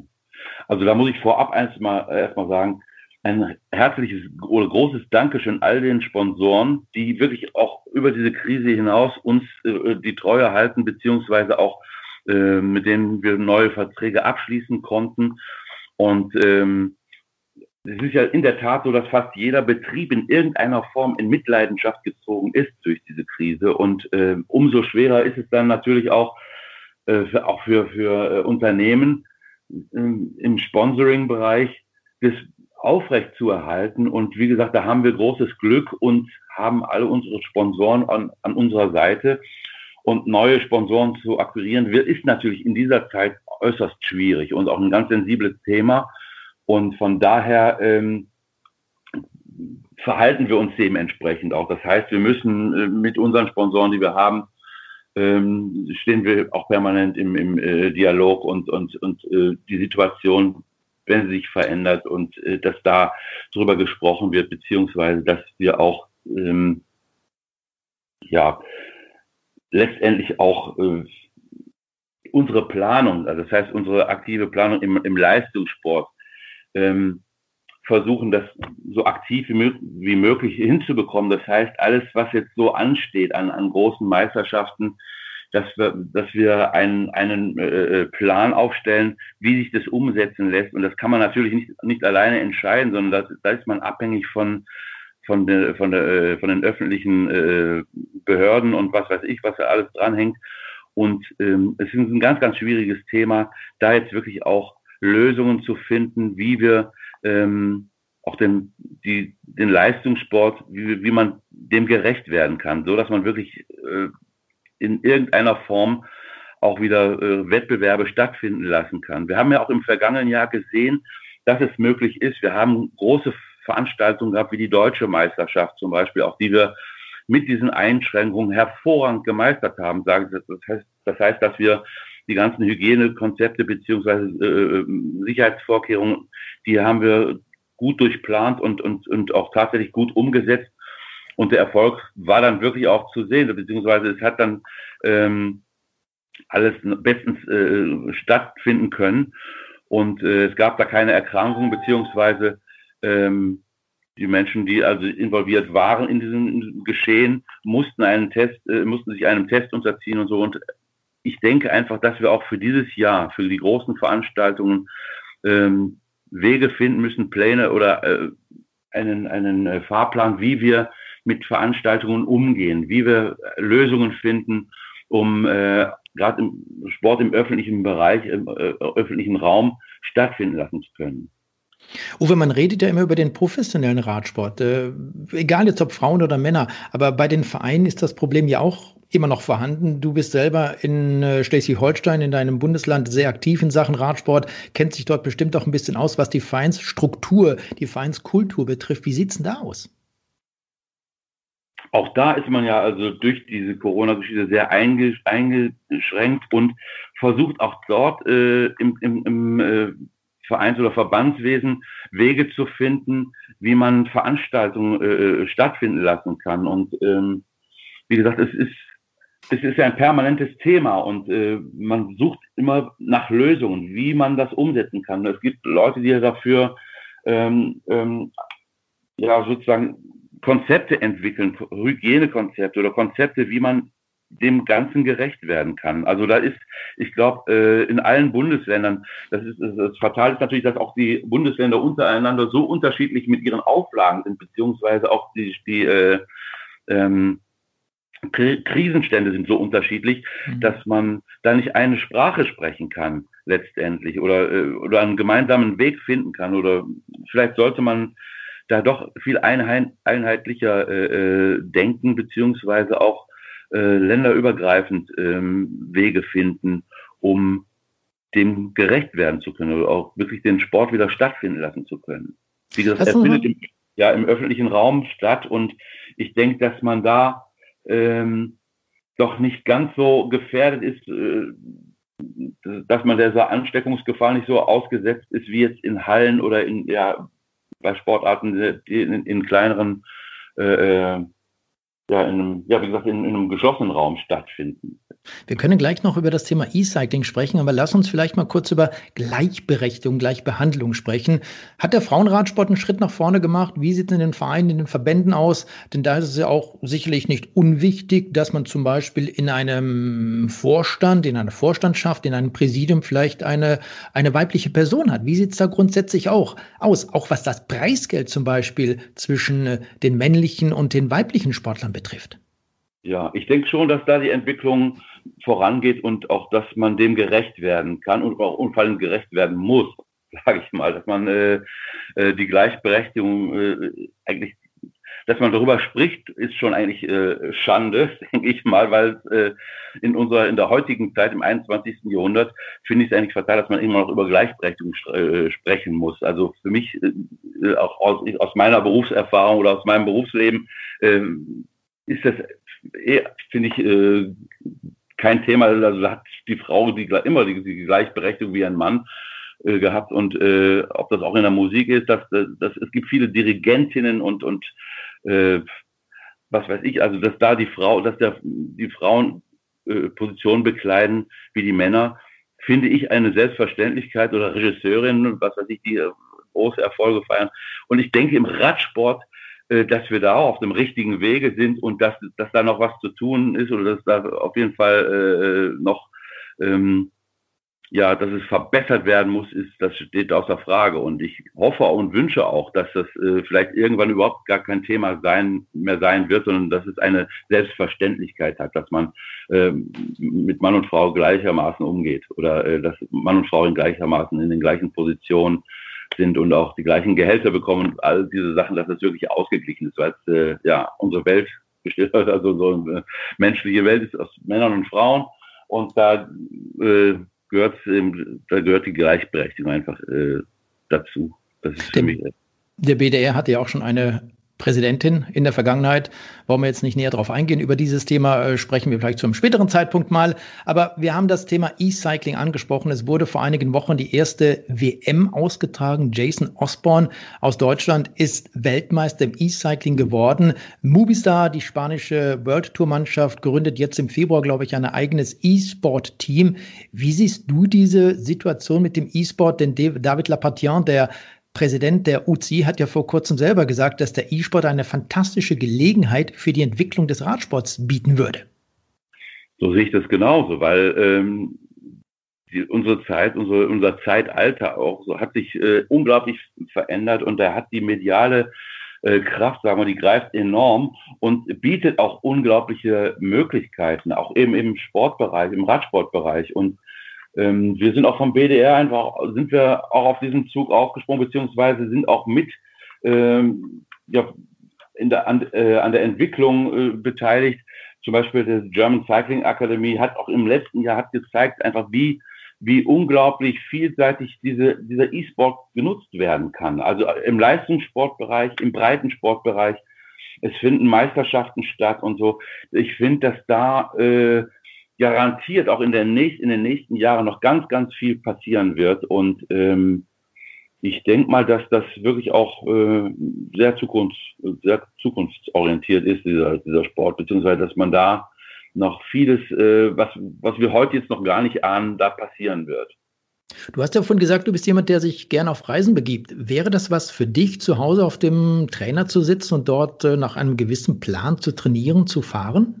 also da muss ich vorab erstmal erstmal sagen, ein herzliches oder großes Dankeschön all den Sponsoren, die wirklich auch über diese Krise hinaus uns äh, die Treue halten, beziehungsweise auch äh, mit denen wir neue Verträge abschließen konnten. Und ähm, es ist ja in der Tat so, dass fast jeder Betrieb in irgendeiner Form in Mitleidenschaft gezogen ist durch diese Krise. Und äh, umso schwerer ist es dann natürlich auch, äh, für, auch für, für äh, Unternehmen äh, im Sponsoring-Bereich, das aufrecht zu erhalten. Und wie gesagt, da haben wir großes Glück und haben alle unsere Sponsoren an, an unserer Seite. Und neue Sponsoren zu akquirieren, ist natürlich in dieser Zeit äußerst schwierig und auch ein ganz sensibles Thema. Und von daher ähm, verhalten wir uns dementsprechend auch. Das heißt, wir müssen äh, mit unseren Sponsoren, die wir haben, ähm, stehen wir auch permanent im, im äh, Dialog und, und, und äh, die Situation, wenn sie sich verändert und äh, dass da drüber gesprochen wird, beziehungsweise dass wir auch ähm, ja letztendlich auch äh, unsere Planung, also das heißt unsere aktive Planung im, im Leistungssport, ähm, versuchen, das so aktiv wie, wie, möglich hinzubekommen. Das heißt, alles, was jetzt so ansteht an, an großen Meisterschaften, dass wir, dass wir einen, einen äh, Plan aufstellen, wie sich das umsetzen lässt. Und das kann man natürlich nicht, nicht alleine entscheiden, sondern da ist man abhängig von, von, der, von, der, äh, von den öffentlichen äh, Behörden und was weiß ich, was da alles dranhängt. Und ähm, es ist ein ganz, ganz schwieriges Thema, da jetzt wirklich auch Lösungen zu finden, wie wir ähm, auch den, die, den Leistungssport, wie, wie man dem gerecht werden kann, so dass man wirklich äh, in irgendeiner Form auch wieder äh, Wettbewerbe stattfinden lassen kann. Wir haben ja auch im vergangenen Jahr gesehen, dass es möglich ist. Wir haben große Veranstaltungen gehabt, wie die deutsche Meisterschaft zum Beispiel, auch die wir mit diesen Einschränkungen hervorragend gemeistert haben. Das heißt, das heißt, dass wir die ganzen Hygienekonzepte beziehungsweise äh, Sicherheitsvorkehrungen, die haben wir gut durchplant und, und, und auch tatsächlich gut umgesetzt. Und der Erfolg war dann wirklich auch zu sehen, beziehungsweise es hat dann ähm, alles bestens äh, stattfinden können. Und äh, es gab da keine Erkrankungen, beziehungsweise ähm, die Menschen, die also involviert waren in diesem Geschehen, mussten einen Test, äh, mussten sich einem Test unterziehen und so. Und ich denke einfach, dass wir auch für dieses Jahr, für die großen Veranstaltungen ähm, Wege finden müssen, Pläne oder äh, einen, einen äh, Fahrplan, wie wir mit Veranstaltungen umgehen, wie wir Lösungen finden, um äh, gerade im Sport im öffentlichen Bereich, im äh, öffentlichen Raum stattfinden lassen zu können. Uwe, man redet ja immer über den professionellen Radsport, äh, egal jetzt ob Frauen oder Männer, aber bei den Vereinen ist das Problem ja auch immer noch vorhanden. Du bist selber in äh, Schleswig-Holstein, in deinem Bundesland, sehr aktiv in Sachen Radsport, kennt sich dort bestimmt auch ein bisschen aus, was die Vereinsstruktur, die Vereinskultur betrifft. Wie sieht es denn da aus? Auch da ist man ja also durch diese Corona-Geschichte sehr eingeschränkt und versucht auch dort äh, im, im, im äh, Vereins- oder Verbandswesen Wege zu finden, wie man Veranstaltungen äh, stattfinden lassen kann. Und ähm, wie gesagt, es ist es ist ja ein permanentes Thema und äh, man sucht immer nach Lösungen, wie man das umsetzen kann. Es gibt Leute, die dafür ähm, ähm, ja sozusagen Konzepte entwickeln, Hygienekonzepte oder Konzepte, wie man dem Ganzen gerecht werden kann. Also da ist, ich glaube, äh, in allen Bundesländern, das ist das Fatale ist natürlich, dass auch die Bundesländer untereinander so unterschiedlich mit ihren Auflagen sind, beziehungsweise auch die, die äh, ähm, Krisenstände sind so unterschiedlich, mhm. dass man da nicht eine Sprache sprechen kann letztendlich oder, äh, oder einen gemeinsamen Weg finden kann oder vielleicht sollte man da doch viel einheit, einheitlicher äh, äh, denken beziehungsweise auch äh, länderübergreifend ähm, Wege finden, um dem gerecht werden zu können oder auch wirklich den Sport wieder stattfinden lassen zu können. Wie gesagt, er findet im, ja im öffentlichen Raum statt und ich denke, dass man da ähm, doch nicht ganz so gefährdet ist, äh, dass man dieser Ansteckungsgefahr nicht so ausgesetzt ist wie jetzt in Hallen oder in ja bei Sportarten in, in kleineren äh, äh ja, in einem, ja, wie gesagt, in, in einem geschlossenen Raum stattfinden. Wir können gleich noch über das Thema E-Cycling sprechen, aber lass uns vielleicht mal kurz über Gleichberechtigung, Gleichbehandlung sprechen. Hat der Frauenradsport einen Schritt nach vorne gemacht? Wie sieht es in den Vereinen, in den Verbänden aus? Denn da ist es ja auch sicherlich nicht unwichtig, dass man zum Beispiel in einem Vorstand, in einer Vorstandschaft, in einem Präsidium vielleicht eine, eine weibliche Person hat. Wie sieht es da grundsätzlich auch aus? Auch was das Preisgeld zum Beispiel zwischen äh, den männlichen und den weiblichen Sportlern betrifft. Ja, ich denke schon, dass da die Entwicklung vorangeht und auch, dass man dem gerecht werden kann und auch unfallend gerecht werden muss, *laughs* sage ich mal, dass man äh, äh, die Gleichberechtigung äh, eigentlich, dass man darüber spricht, ist schon eigentlich äh, Schande, *laughs* denke ich mal, weil äh, in unserer in der heutigen Zeit im 21. Jahrhundert finde ich es eigentlich fatal, dass man immer noch über Gleichberechtigung äh, sprechen muss. Also für mich äh, auch aus, aus meiner Berufserfahrung oder aus meinem Berufsleben äh, ist das finde ich äh, kein Thema. Also da hat die Frau die, immer die, die Gleichberechtigung wie ein Mann äh, gehabt und äh, ob das auch in der Musik ist, dass, dass es gibt viele Dirigentinnen und und äh, was weiß ich, also dass da die Frau, dass der, die Frauen äh, Positionen bekleiden wie die Männer, finde ich eine Selbstverständlichkeit oder Regisseurin, was weiß ich, die äh, große Erfolge feiern. Und ich denke, im Radsport dass wir da auf dem richtigen Wege sind und dass, dass da noch was zu tun ist oder dass da auf jeden Fall äh, noch ähm, ja, dass es verbessert werden muss, ist, das steht außer Frage. Und ich hoffe und wünsche auch, dass das äh, vielleicht irgendwann überhaupt gar kein Thema sein, mehr sein wird, sondern dass es eine Selbstverständlichkeit hat, dass man äh, mit Mann und Frau gleichermaßen umgeht oder äh, dass Mann und Frau in gleichermaßen in den gleichen Positionen sind und auch die gleichen Gehälter bekommen und all diese Sachen, dass das wirklich ausgeglichen ist, weil es, äh, ja, unsere Welt besteht, *laughs* also so eine menschliche Welt ist aus Männern und Frauen und da äh, gehört, da gehört die Gleichberechtigung einfach äh, dazu. Das ist für mich. Der BDR hatte ja auch schon eine Präsidentin in der Vergangenheit. Wollen wir jetzt nicht näher darauf eingehen. Über dieses Thema äh, sprechen wir vielleicht zu einem späteren Zeitpunkt mal. Aber wir haben das Thema E-Cycling angesprochen. Es wurde vor einigen Wochen die erste WM ausgetragen. Jason Osborne aus Deutschland ist Weltmeister im E-Cycling geworden. Movistar, die spanische World Tour Mannschaft, gründet jetzt im Februar, glaube ich, ein eigenes E-Sport-Team. Wie siehst du diese Situation mit dem E-Sport? Denn David Lapartien, der Präsident der UCI hat ja vor kurzem selber gesagt, dass der E-Sport eine fantastische Gelegenheit für die Entwicklung des Radsports bieten würde. So sehe ich das genauso, weil ähm, die, unsere Zeit, unsere, unser Zeitalter auch so hat sich äh, unglaublich verändert und da hat die mediale äh, Kraft, sagen wir, die greift enorm und bietet auch unglaubliche Möglichkeiten, auch eben im Sportbereich, im Radsportbereich. Und ähm, wir sind auch vom BDR einfach, sind wir auch auf diesen Zug aufgesprungen, beziehungsweise sind auch mit ähm, ja, in der, an, äh, an der Entwicklung äh, beteiligt. Zum Beispiel die German Cycling Academy hat auch im letzten Jahr hat gezeigt, einfach wie wie unglaublich vielseitig diese, dieser E-Sport genutzt werden kann. Also im Leistungssportbereich, im Breitensportbereich. Es finden Meisterschaften statt und so. Ich finde, dass da äh, garantiert auch in, der nächst, in den nächsten Jahren noch ganz, ganz viel passieren wird. Und ähm, ich denke mal, dass das wirklich auch äh, sehr, zukunfts-, sehr zukunftsorientiert ist, dieser, dieser Sport, beziehungsweise dass man da noch vieles, äh, was, was wir heute jetzt noch gar nicht ahnen, da passieren wird. Du hast ja vorhin gesagt, du bist jemand, der sich gerne auf Reisen begibt. Wäre das was für dich, zu Hause auf dem Trainer zu sitzen und dort äh, nach einem gewissen Plan zu trainieren, zu fahren?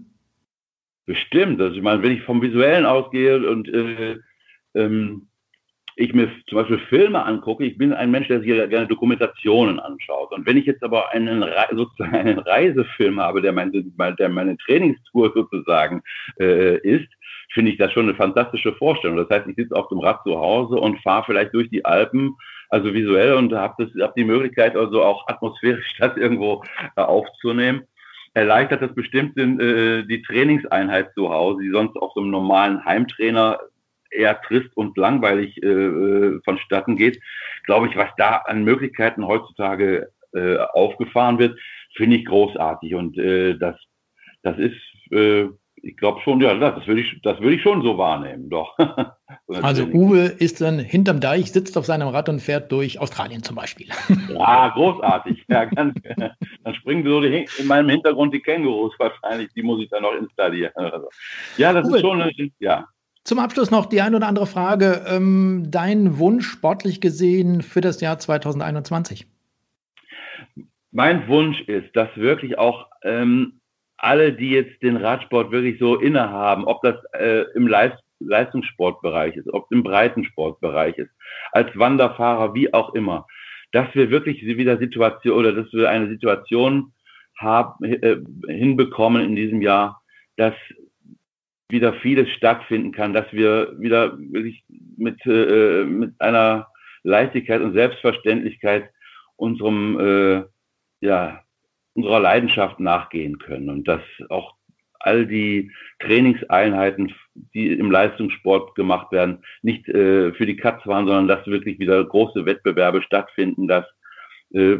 Bestimmt. Also ich meine, wenn ich vom Visuellen ausgehe und äh, ähm, ich mir zum Beispiel Filme angucke, ich bin ein Mensch, der sich gerne Dokumentationen anschaut. Und wenn ich jetzt aber einen, *laughs* sozusagen einen Reisefilm habe, der meine, der meine Trainingstour sozusagen äh, ist, finde ich das schon eine fantastische Vorstellung. Das heißt, ich sitze auf dem Rad zu Hause und fahre vielleicht durch die Alpen, also visuell und habe hab die Möglichkeit, also auch atmosphärisch *laughs* das irgendwo äh, aufzunehmen erleichtert das bestimmt äh, die Trainingseinheit zu Hause, die sonst auf so einem normalen Heimtrainer eher trist und langweilig äh, äh, vonstatten geht. Glaube ich, was da an Möglichkeiten heutzutage äh, aufgefahren wird, finde ich großartig. Und äh, das, das ist äh, ich glaube schon, ja, das würde ich, das würde ich schon so wahrnehmen, doch. *laughs* also Uwe ist dann hinterm Deich, sitzt auf seinem Rad und fährt durch Australien zum Beispiel. *laughs* ja, großartig. Ja, ganz, dann springen so die, in meinem Hintergrund die Kängurus wahrscheinlich, die muss ich dann noch installieren. Ja, das Uwe, ist schon, ja. Zum Abschluss noch die eine oder andere Frage. Ähm, dein Wunsch sportlich gesehen für das Jahr 2021? Mein Wunsch ist, dass wirklich auch ähm, alle, die jetzt den Radsport wirklich so innehaben, ob das äh, im Leist Leistungssportbereich ist, ob im Breitensportbereich ist, als Wanderfahrer, wie auch immer, dass wir wirklich wieder Situation oder dass wir eine Situation haben, äh, hinbekommen in diesem Jahr, dass wieder vieles stattfinden kann, dass wir wieder wirklich mit, äh, mit einer Leichtigkeit und Selbstverständlichkeit unserem äh, ja, unserer Leidenschaft nachgehen können und dass auch all die Trainingseinheiten, die im Leistungssport gemacht werden, nicht äh, für die Katz waren, sondern dass wirklich wieder große Wettbewerbe stattfinden, dass äh,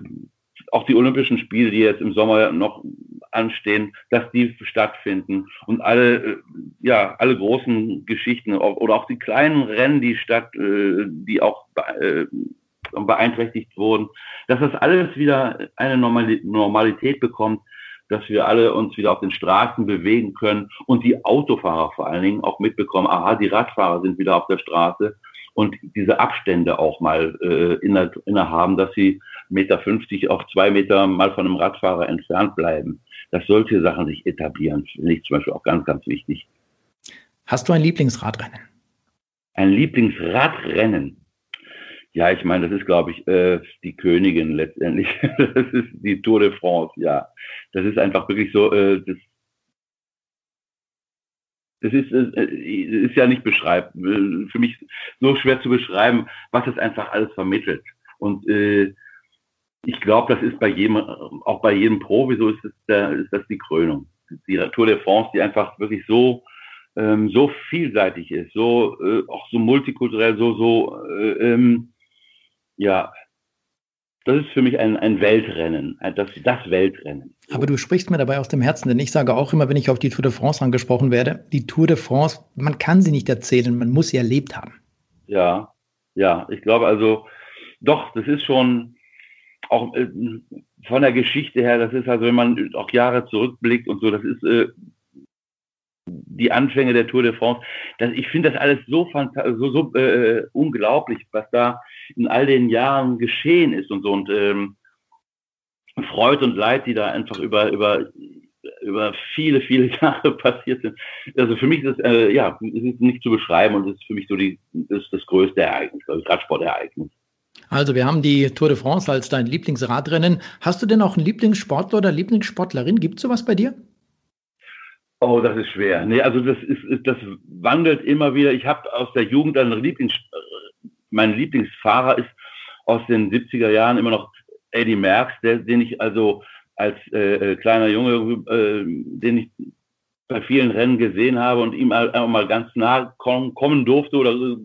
auch die Olympischen Spiele, die jetzt im Sommer noch anstehen, dass die stattfinden. Und alle, äh, ja, alle großen Geschichten oder auch die kleinen Rennen, die statt, äh, die auch äh, beeinträchtigt wurden, dass das alles wieder eine Normalität bekommt, dass wir alle uns wieder auf den Straßen bewegen können und die Autofahrer vor allen Dingen auch mitbekommen, aha, die Radfahrer sind wieder auf der Straße und diese Abstände auch mal äh, inne, innehaben, dass sie Meter 50 auf zwei Meter mal von einem Radfahrer entfernt bleiben. Dass solche Sachen sich etablieren, finde ich zum Beispiel auch ganz, ganz wichtig. Hast du ein Lieblingsradrennen? Ein Lieblingsradrennen. Ja, ich meine, das ist, glaube ich, äh, die Königin letztendlich. *laughs* das ist die Tour de France, ja. Das ist einfach wirklich so, äh, das, das ist, äh, ist ja nicht beschreibt, für mich so schwer zu beschreiben, was es einfach alles vermittelt. Und äh, ich glaube, das ist bei jedem, auch bei jedem Profi, so ist, es der, ist das die Krönung. Die Tour de France, die einfach wirklich so, ähm, so vielseitig ist, so, äh, auch so multikulturell, so, so, äh, ähm, ja, das ist für mich ein, ein Weltrennen, das, das Weltrennen. Aber du sprichst mir dabei aus dem Herzen, denn ich sage auch immer, wenn ich auf die Tour de France angesprochen werde, die Tour de France, man kann sie nicht erzählen, man muss sie erlebt haben. Ja, ja, ich glaube also, doch, das ist schon auch äh, von der Geschichte her, das ist also, wenn man auch Jahre zurückblickt und so, das ist äh, die Anfänge der Tour de France. Das, ich finde das alles so fantastisch, so, so äh, unglaublich, was da in all den Jahren geschehen ist und so und ähm, Freud und Leid, die da einfach über über über viele viele *laughs* Jahre passiert sind. Also für mich ist es äh, ja es ist nicht zu beschreiben und es ist für mich so die das, das größte Ereignis, also Radsportereignis. Also wir haben die Tour de France als dein Lieblingsradrennen. Hast du denn auch einen Lieblingssportler oder Lieblingssportlerin? Gibt es sowas bei dir? Oh, das ist schwer. Nee, also das ist, das wandelt immer wieder. Ich habe aus der Jugend einen Lieblings, mein Lieblingsfahrer ist aus den 70er Jahren immer noch Eddie Merckx, der, den ich also als äh, äh kleiner Junge, äh, den ich bei vielen Rennen gesehen habe und ihm mal, mal ganz nah kommen, kommen durfte oder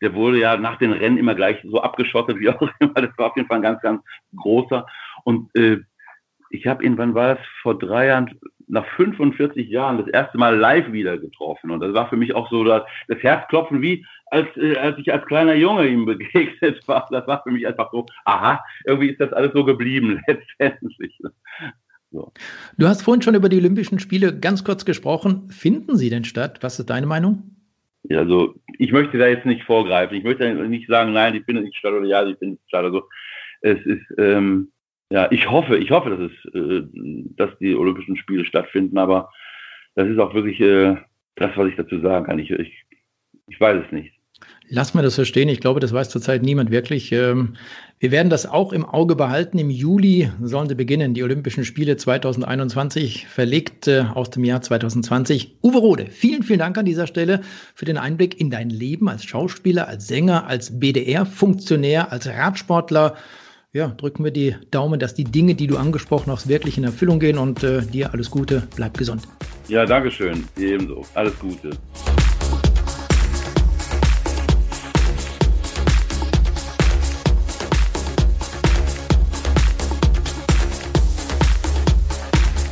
der wurde ja nach den Rennen immer gleich so abgeschottet, *laughs* wie auch immer. Das war auf jeden Fall ein ganz, ganz großer. Und äh, ich habe ihn, wann war das? Vor drei Jahren, nach 45 Jahren, das erste Mal live wieder getroffen. Und das war für mich auch so das, das Herzklopfen, wie als, äh, als ich als kleiner Junge ihm *laughs* begegnet war. Das war für mich einfach so, aha, irgendwie ist das alles so geblieben *laughs* letztendlich. So. Du hast vorhin schon über die Olympischen Spiele ganz kurz gesprochen. Finden sie denn statt? Was ist deine Meinung? Also ich möchte da jetzt nicht vorgreifen. Ich möchte nicht sagen, nein, ich bin nicht statt oder ja, ich bin nicht statt. Also es ist, ähm, ja, ich hoffe, ich hoffe, dass es, äh, dass die Olympischen Spiele stattfinden, aber das ist auch wirklich äh, das, was ich dazu sagen kann. Ich, ich, ich weiß es nicht. Lass mir das verstehen. Ich glaube, das weiß zurzeit niemand wirklich. Ähm, wir werden das auch im Auge behalten. Im Juli sollen sie beginnen, die Olympischen Spiele 2021, verlegt äh, aus dem Jahr 2020. Uwe Rode, vielen, vielen Dank an dieser Stelle für den Einblick in dein Leben als Schauspieler, als Sänger, als BDR-Funktionär, als Radsportler. Ja, drücken wir die Daumen, dass die Dinge, die du angesprochen hast, wirklich in Erfüllung gehen und äh, dir alles Gute. Bleib gesund. Ja, danke schön. Ebenso. Alles Gute.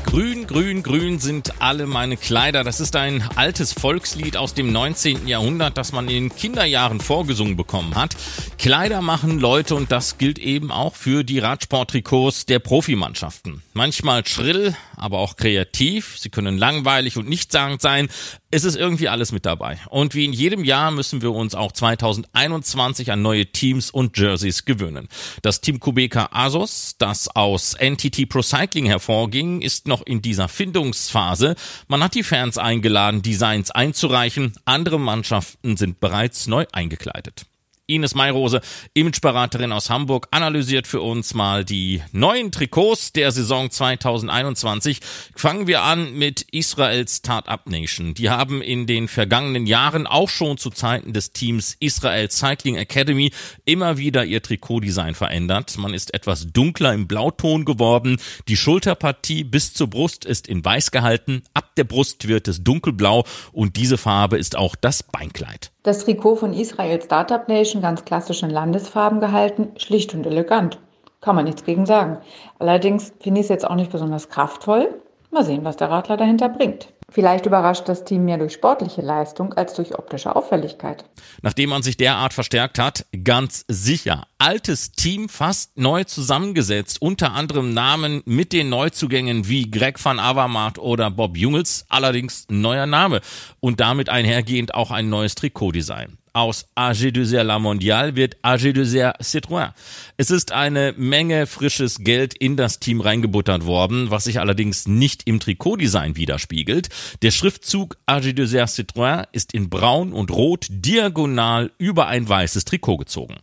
Grün, grün, grün sind alle meine Kleider. Das ist ein altes Volkslied aus dem 19. Jahrhundert, das man in Kinderjahren vorgesungen bekommen hat. Kleider machen Leute und das gilt eben auch für die Radsporttrikots der Profimannschaften. Manchmal schrill, aber auch kreativ. Sie können langweilig und nichtssagend sein. Es ist irgendwie alles mit dabei. Und wie in jedem Jahr müssen wir uns auch 2021 an neue Teams und Jerseys gewöhnen. Das Team Kubeka Asos, das aus NTT Pro Cycling hervorging, ist noch in dieser Findungsphase. Man hat die Fans eingeladen, Designs einzureichen. Andere Mannschaften sind bereits neu eingekleidet. Ines Mayrose, Imageberaterin aus Hamburg, analysiert für uns mal die neuen Trikots der Saison 2021. Fangen wir an mit Israels Startup Nation. Die haben in den vergangenen Jahren auch schon zu Zeiten des Teams Israel Cycling Academy immer wieder ihr Trikotdesign verändert. Man ist etwas dunkler im Blauton geworden. Die Schulterpartie bis zur Brust ist in weiß gehalten. Ab der Brust wird es dunkelblau und diese Farbe ist auch das Beinkleid. Das Trikot von Israel Startup Nation ganz klassisch in Landesfarben gehalten, schlicht und elegant. Kann man nichts gegen sagen. Allerdings finde ich es jetzt auch nicht besonders kraftvoll. Mal sehen, was der Radler dahinter bringt. Vielleicht überrascht das Team mehr durch sportliche Leistung als durch optische Auffälligkeit. Nachdem man sich derart verstärkt hat, ganz sicher. Altes Team fast neu zusammengesetzt, unter anderem Namen mit den Neuzugängen wie Greg van Avermaet oder Bob Jungels, allerdings neuer Name und damit einhergehend auch ein neues Trikotdesign. Aus AG Dessert La Mondiale wird AG Dessert Citroën. Es ist eine Menge frisches Geld in das Team reingebuttert worden, was sich allerdings nicht im Trikotdesign widerspiegelt. Der Schriftzug AG Dessert Citroën ist in braun und rot diagonal über ein weißes Trikot gezogen.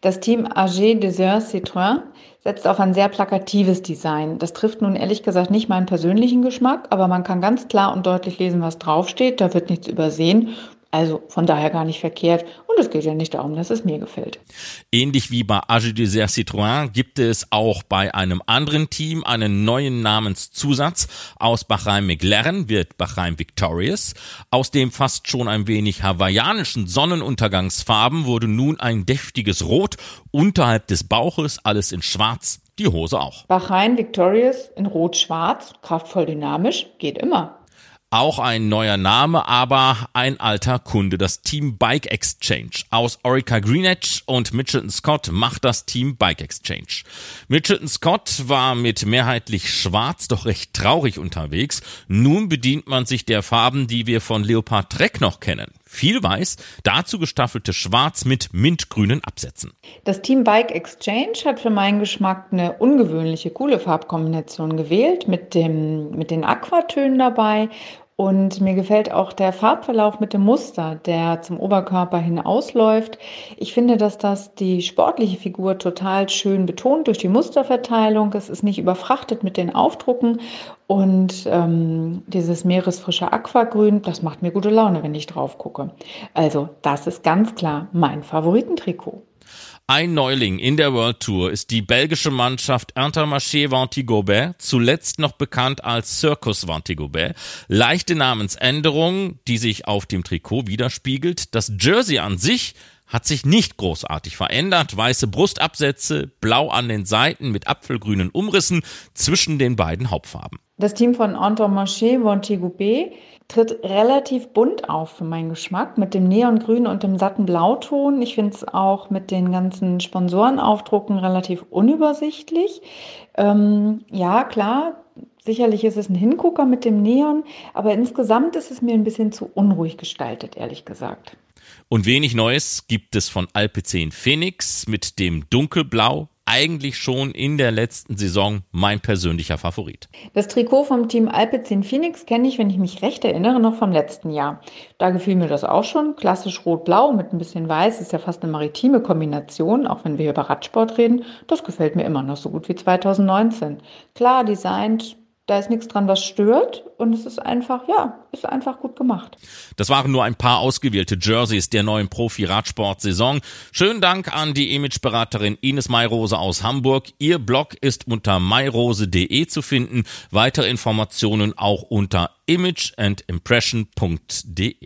Das Team AG Dessert Citroën setzt auf ein sehr plakatives Design. Das trifft nun ehrlich gesagt nicht meinen persönlichen Geschmack, aber man kann ganz klar und deutlich lesen, was draufsteht. Da wird nichts übersehen. Also von daher gar nicht verkehrt. Und es geht ja nicht darum, dass es mir gefällt. Ähnlich wie bei Age Dessert Citroën gibt es auch bei einem anderen Team einen neuen Namenszusatz. Aus Bahrain McLaren wird Bahrain Victorious. Aus dem fast schon ein wenig hawaiianischen Sonnenuntergangsfarben wurde nun ein deftiges Rot unterhalb des Bauches, alles in schwarz, die Hose auch. Bahrain Victorious in rot-schwarz, kraftvoll dynamisch, geht immer. Auch ein neuer Name, aber ein alter Kunde. Das Team Bike Exchange. Aus Orica Greenedge und Mitchelton Scott macht das Team Bike Exchange. Mitchelton Scott war mit mehrheitlich schwarz doch recht traurig unterwegs. Nun bedient man sich der Farben, die wir von Leopard Trek noch kennen. Viel weiß, dazu gestaffelte Schwarz mit mintgrünen Absätzen. Das Team Bike Exchange hat für meinen Geschmack eine ungewöhnliche, coole Farbkombination gewählt mit dem, mit den Aquatönen dabei und mir gefällt auch der Farbverlauf mit dem Muster, der zum Oberkörper hin ausläuft. Ich finde, dass das die sportliche Figur total schön betont durch die Musterverteilung. Es ist nicht überfrachtet mit den Aufdrucken und ähm, dieses meeresfrische Aquagrün, das macht mir gute Laune, wenn ich drauf gucke. Also das ist ganz klar mein Favoritentrikot. Ein Neuling in der World Tour ist die belgische Mannschaft Intermarché Vantigobert, zuletzt noch bekannt als Circus Vantigobert. Leichte Namensänderung, die sich auf dem Trikot widerspiegelt. Das Jersey an sich hat sich nicht großartig verändert. Weiße Brustabsätze, blau an den Seiten mit apfelgrünen Umrissen zwischen den beiden Hauptfarben. Das Team von Intermarché Vantigobert tritt relativ bunt auf für meinen Geschmack mit dem Neongrün und dem satten Blauton. Ich finde es auch mit den ganzen Sponsorenaufdrucken relativ unübersichtlich. Ähm, ja, klar, sicherlich ist es ein Hingucker mit dem Neon, aber insgesamt ist es mir ein bisschen zu unruhig gestaltet, ehrlich gesagt. Und wenig Neues gibt es von Alpecin Phoenix mit dem Dunkelblau, eigentlich schon in der letzten Saison mein persönlicher Favorit. Das Trikot vom Team Alpecin Phoenix kenne ich, wenn ich mich recht erinnere, noch vom letzten Jahr. Da gefiel mir das auch schon. Klassisch rot-blau mit ein bisschen weiß ist ja fast eine maritime Kombination, auch wenn wir über Radsport reden. Das gefällt mir immer noch so gut wie 2019. Klar designt, da ist nichts dran, was stört und es ist einfach, ja, ist einfach gut gemacht. Das waren nur ein paar ausgewählte Jerseys der neuen Profi-Radsport-Saison. Schönen Dank an die Imageberaterin Ines Mayrose aus Hamburg. Ihr Blog ist unter mayrose.de zu finden. Weitere Informationen auch unter imageandimpression.de.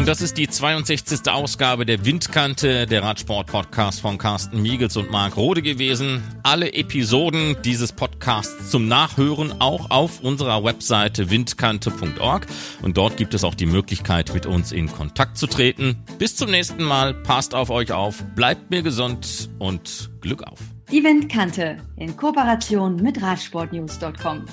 Und das ist die 62. Ausgabe der Windkante, der Radsport-Podcast von Carsten Miegels und Marc Rode gewesen. Alle Episoden dieses Podcasts zum Nachhören auch auf unserer Webseite windkante.org. Und dort gibt es auch die Möglichkeit, mit uns in Kontakt zu treten. Bis zum nächsten Mal. Passt auf euch auf, bleibt mir gesund und Glück auf. Die Windkante in Kooperation mit Radsportnews.com.